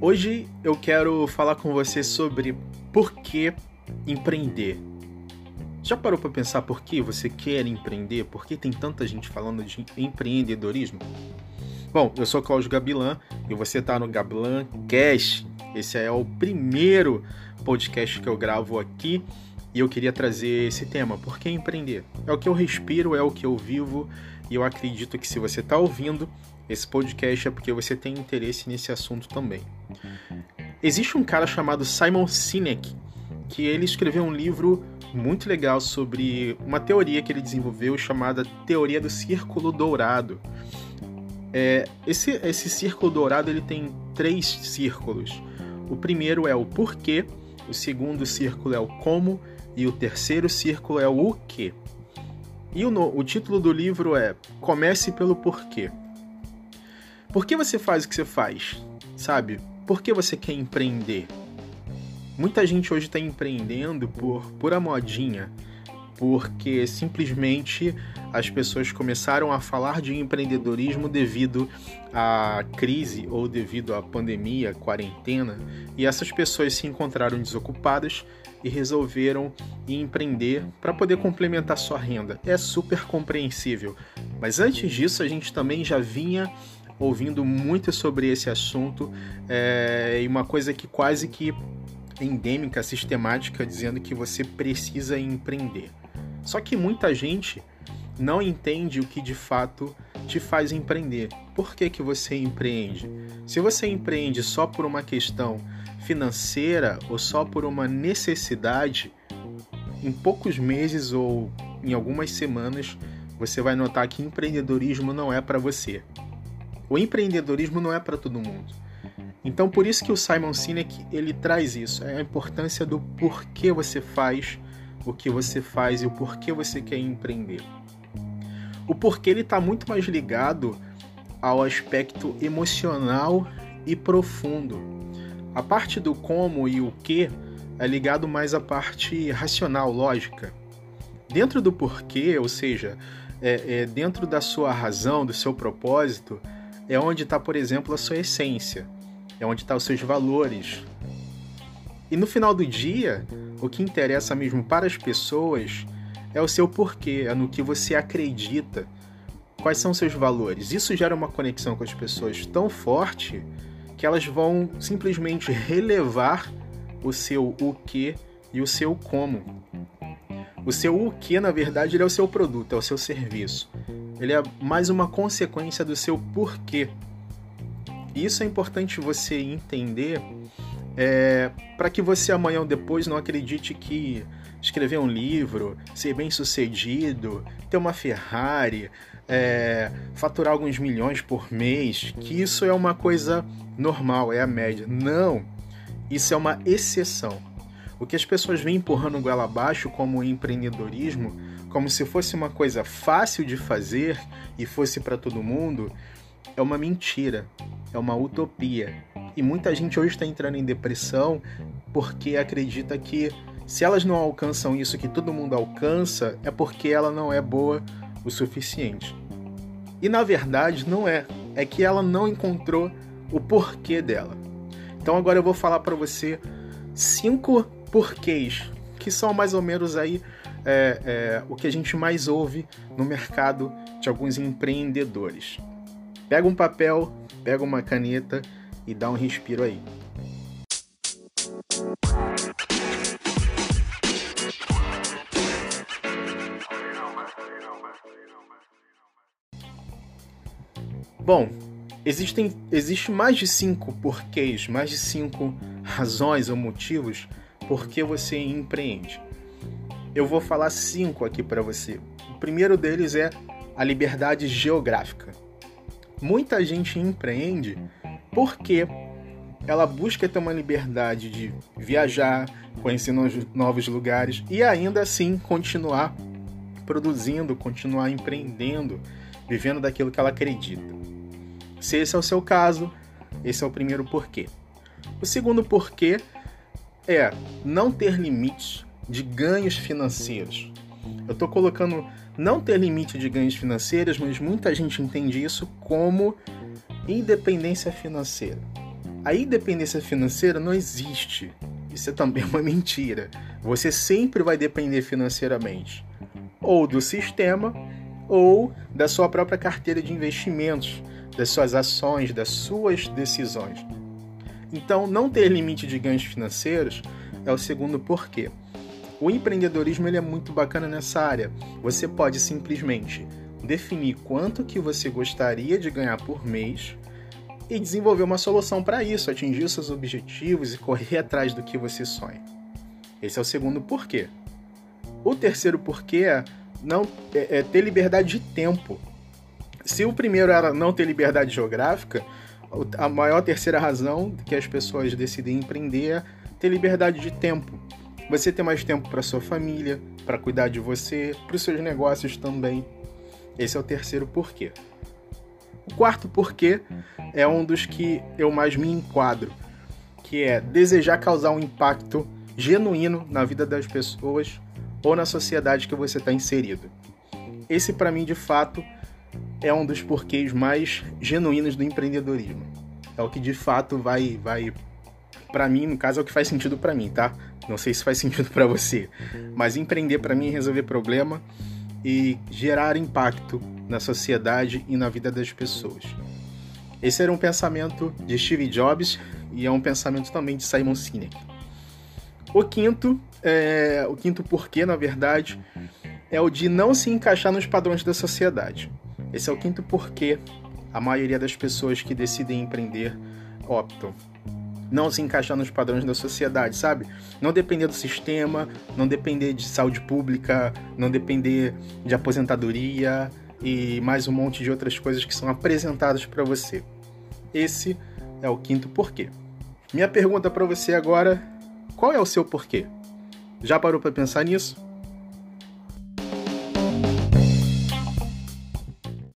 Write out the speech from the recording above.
Hoje eu quero falar com você sobre por que empreender. Já parou para pensar por que você quer empreender? Por que tem tanta gente falando de empreendedorismo? Bom, eu sou Cláudio Gabilan e você está no Gabilan Cast. Esse é o primeiro podcast que eu gravo aqui e eu queria trazer esse tema. Por que empreender? É o que eu respiro, é o que eu vivo e eu acredito que se você está ouvindo esse podcast é porque você tem interesse nesse assunto também. Existe um cara chamado Simon Sinek que ele escreveu um livro muito legal sobre uma teoria que ele desenvolveu chamada teoria do círculo dourado. É, esse, esse círculo dourado ele tem três círculos. O primeiro é o porquê, o segundo círculo é o como e o terceiro círculo é o que. E o, o título do livro é Comece pelo Porquê. Por que você faz o que você faz? Sabe? Por que você quer empreender? Muita gente hoje está empreendendo por pura modinha, porque simplesmente as pessoas começaram a falar de empreendedorismo devido à crise ou devido à pandemia, quarentena, e essas pessoas se encontraram desocupadas e resolveram empreender para poder complementar sua renda. É super compreensível. Mas antes disso, a gente também já vinha ouvindo muito sobre esse assunto é, e uma coisa que quase que endêmica, sistemática, dizendo que você precisa empreender. Só que muita gente não entende o que de fato te faz empreender. Por que, que você empreende? Se você empreende só por uma questão financeira ou só por uma necessidade, em poucos meses ou em algumas semanas você vai notar que empreendedorismo não é para você. O empreendedorismo não é para todo mundo. Então por isso que o Simon Sinek ele traz isso, é a importância do porquê você faz o que você faz e o porquê você quer empreender. O porquê ele está muito mais ligado ao aspecto emocional e profundo. A parte do como e o que é ligado mais à parte racional, lógica. Dentro do porquê, ou seja, é, é dentro da sua razão, do seu propósito, é onde está, por exemplo, a sua essência, é onde estão tá os seus valores. E no final do dia, o que interessa mesmo para as pessoas é o seu porquê, é no que você acredita, quais são seus valores. Isso gera uma conexão com as pessoas tão forte que elas vão simplesmente relevar o seu o que e o seu como. O seu o que, na verdade, é o seu produto, é o seu serviço ele é mais uma consequência do seu porquê. Isso é importante você entender é, para que você amanhã ou depois não acredite que escrever um livro, ser bem sucedido, ter uma Ferrari, é, faturar alguns milhões por mês, que isso é uma coisa normal, é a média. Não! Isso é uma exceção. O que as pessoas vêm empurrando goela abaixo como empreendedorismo como se fosse uma coisa fácil de fazer e fosse para todo mundo, é uma mentira, é uma utopia. E muita gente hoje está entrando em depressão porque acredita que se elas não alcançam isso que todo mundo alcança, é porque ela não é boa o suficiente. E na verdade não é, é que ela não encontrou o porquê dela. Então agora eu vou falar para você cinco porquês que são mais ou menos aí é, é, o que a gente mais ouve no mercado de alguns empreendedores. Pega um papel, pega uma caneta e dá um respiro aí. Bom, existem existe mais de cinco porquês, mais de cinco razões ou motivos por que você empreende. Eu vou falar cinco aqui para você. O primeiro deles é a liberdade geográfica. Muita gente empreende porque ela busca ter uma liberdade de viajar, conhecer novos lugares e ainda assim continuar produzindo, continuar empreendendo, vivendo daquilo que ela acredita. Se esse é o seu caso, esse é o primeiro porquê. O segundo porquê é não ter limites de ganhos financeiros. Eu estou colocando não ter limite de ganhos financeiros, mas muita gente entende isso como independência financeira. A independência financeira não existe. Isso é também uma mentira. Você sempre vai depender financeiramente ou do sistema ou da sua própria carteira de investimentos, das suas ações, das suas decisões. Então, não ter limite de ganhos financeiros é o segundo porquê. O empreendedorismo ele é muito bacana nessa área. Você pode simplesmente definir quanto que você gostaria de ganhar por mês e desenvolver uma solução para isso, atingir seus objetivos e correr atrás do que você sonha. Esse é o segundo porquê. O terceiro porquê é, não, é, é ter liberdade de tempo. Se o primeiro era não ter liberdade geográfica, a maior terceira razão que as pessoas decidem empreender é ter liberdade de tempo. Você ter mais tempo para sua família, para cuidar de você, para os seus negócios também. Esse é o terceiro porquê. O quarto porquê é um dos que eu mais me enquadro, que é desejar causar um impacto genuíno na vida das pessoas ou na sociedade que você está inserido. Esse, para mim, de fato, é um dos porquês mais genuínos do empreendedorismo. É o que de fato vai, vai para mim, no caso, é o que faz sentido para mim, tá? Não sei se faz sentido para você, mas empreender para mim é resolver problema e gerar impacto na sociedade e na vida das pessoas. Esse era um pensamento de Steve Jobs e é um pensamento também de Simon Sinek. O quinto, é, o quinto porquê, na verdade, é o de não se encaixar nos padrões da sociedade. Esse é o quinto porquê a maioria das pessoas que decidem empreender optam. Não se encaixar nos padrões da sociedade, sabe? Não depender do sistema, não depender de saúde pública, não depender de aposentadoria, e mais um monte de outras coisas que são apresentadas para você. Esse é o quinto porquê. Minha pergunta para você agora: qual é o seu porquê? Já parou para pensar nisso?